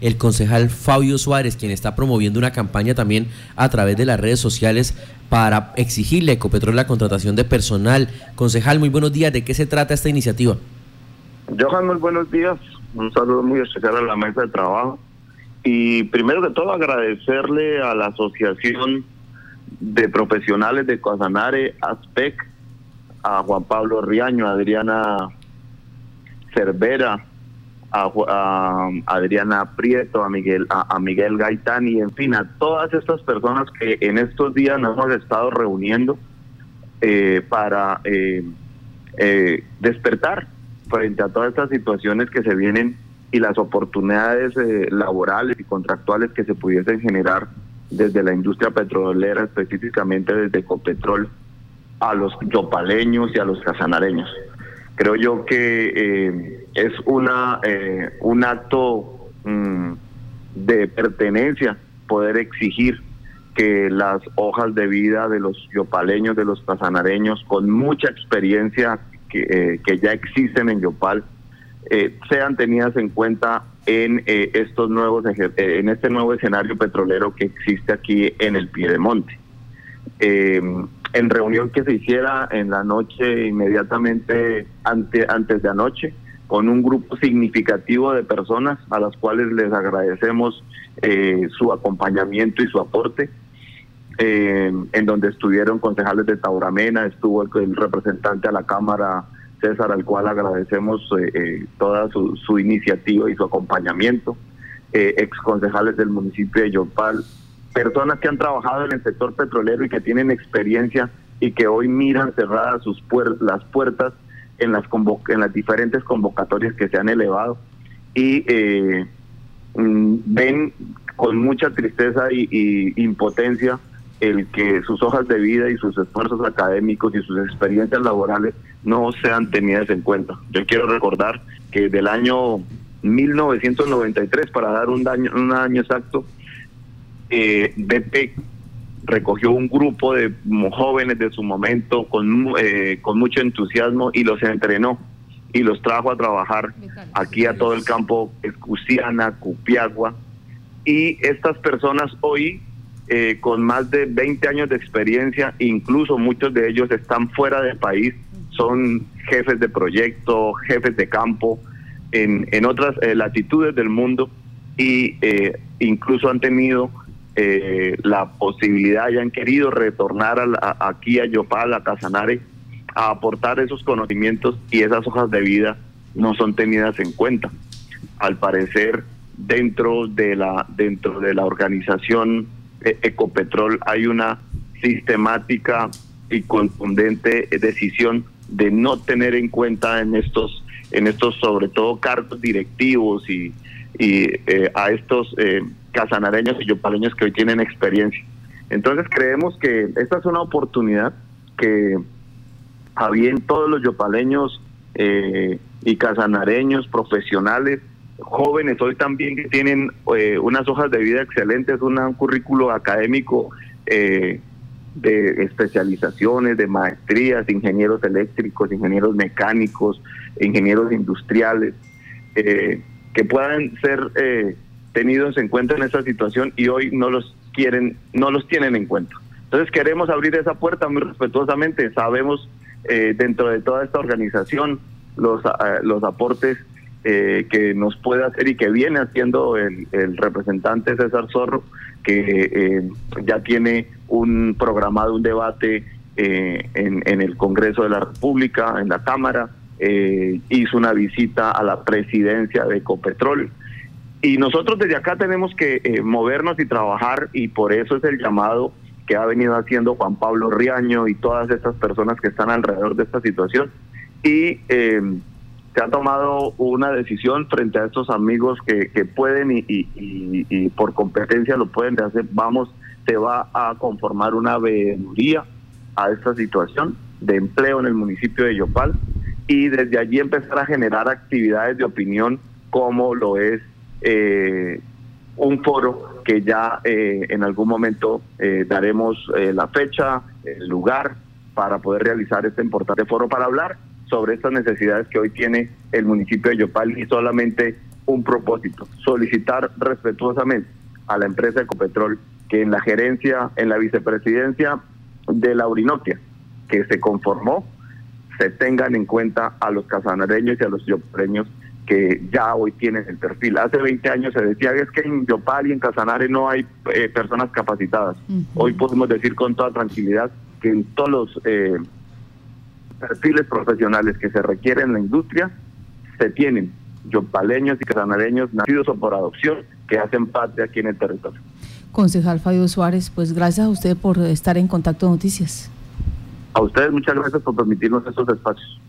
el concejal Fabio Suárez, quien está promoviendo una campaña también a través de las redes sociales para exigirle a Ecopetrol la contratación de personal. Concejal, muy buenos días. ¿De qué se trata esta iniciativa? Johan, muy buenos días. Un saludo muy especial a la mesa de trabajo. Y primero que todo agradecerle a la Asociación de Profesionales de Coasanare, ASPEC, a Juan Pablo Riaño, a Adriana Cervera, a, Adriana Prieto, a Miguel, a, Miguel Gaitán y en fin, a todas estas personas que en estos días nos hemos estado reuniendo eh, para eh, eh, despertar frente a todas estas situaciones que se vienen y las oportunidades laborales y contractuales que se pudiesen generar desde la industria petrolera, específicamente desde Copetrol, a los yopaleños y a los casanareños. Creo yo que eh, es una eh, un acto mm, de pertenencia poder exigir que las hojas de vida de los yopaleños, de los casanareños, con mucha experiencia que, eh, que ya existen en Yopal, sean tenidas en cuenta en estos nuevos en este nuevo escenario petrolero que existe aquí en el Piedemonte. Eh, en reunión que se hiciera en la noche inmediatamente ante, antes de anoche con un grupo significativo de personas a las cuales les agradecemos eh, su acompañamiento y su aporte, eh, en donde estuvieron concejales de Tauramena, estuvo el, representante a la Cámara César, al cual agradecemos eh, toda su, su, iniciativa y su acompañamiento, ex concejales del municipio de Yopal, personas que han trabajado en el sector petrolero y que tienen experiencia y que hoy miran cerradas sus las puertas en las en las diferentes convocatorias que se han elevado y eh, mm, ven con mucha tristeza y, impotencia el que sus hojas de vida y sus esfuerzos académicos y sus experiencias laborales no sean tenidas en cuenta. Yo quiero recordar que del año 1993, para dar un, daño, un año exacto, eh, BP recogió un grupo de jóvenes de su momento con, eh, con mucho entusiasmo y los entrenó y los trajo a trabajar aquí a todo el campo Escuciana, Cupiagua. Y estas personas hoy, eh, con más de 20 años de experiencia, incluso muchos de ellos están fuera del país, son jefes de proyecto, jefes de campo en, en otras eh, latitudes del mundo y incluso han tenido eh, la posibilidad han querido retornar aquí a Yopal, a Casanare, a aportar esos conocimientos y esas hojas de vida no son tenidas en cuenta. Al parecer, dentro de la, dentro de la organización eh, Ecopetrol hay una sistemática y contundente decisión de no tener en cuenta en estos, en estos sobre todo cargos directivos y, y eh, a estos eh, casanareños y yopaleños que hoy tienen experiencia. Entonces creemos que esta es una oportunidad que a bien todos los yopaleños eh, y casanareños profesionales, jóvenes hoy también que tienen eh, unas hojas de vida excelentes, un currículo académico eh, de especializaciones, de maestrías, ingenieros eléctricos, ingenieros mecánicos, ingenieros industriales, que puedan ser tenidos en cuenta en esta situación y hoy no los quieren, no los tienen en cuenta. Entonces queremos abrir esa puerta muy respetuosamente. Sabemos eh, dentro de toda esta organización los, ah, los aportes eh, que nos puede hacer y que viene haciendo el, representante César Zorro, que eh, ya tiene un programado un debate en, en, el Congreso de la República, en la Cámara, hizo una visita a la presidencia de Ecopetrol y nosotros desde acá tenemos que eh, movernos y trabajar y por eso es el llamado que ha venido haciendo Juan Pablo Riaño y todas estas personas que están alrededor de esta situación. Y eh, se ha tomado una decisión frente a estos amigos que, que pueden y, y, por competencia lo pueden hacer. Vamos, se va a conformar una veeduría a esta situación de empleo en el municipio de Yopal y desde allí empezar a generar actividades de opinión como lo es eh, un foro que ya eh, en algún momento eh, daremos eh, la fecha, el lugar para poder realizar este importante foro para hablar sobre estas necesidades que hoy tiene el municipio de Yopal y solamente un propósito, solicitar respetuosamente a la empresa Ecopetrol que en la gerencia, en la vicepresidencia de la Orinoquia, que se conformó, se tengan en cuenta a los casanareños y a los yopreños que ya hoy tienen el perfil. Hace 20 años se decía que es que en Yopal y en Casanare no hay eh, personas capacitadas. Hoy podemos decir con toda tranquilidad que en todos los eh, perfiles profesionales que se requieren en la industria se tienen yopaleños y casanareños nacidos o por adopción que hacen parte aquí en el territorio. Concejal Fabio Suárez, pues gracias a usted por estar en Contacto Noticias. A ustedes muchas gracias por permitirnos estos espacios.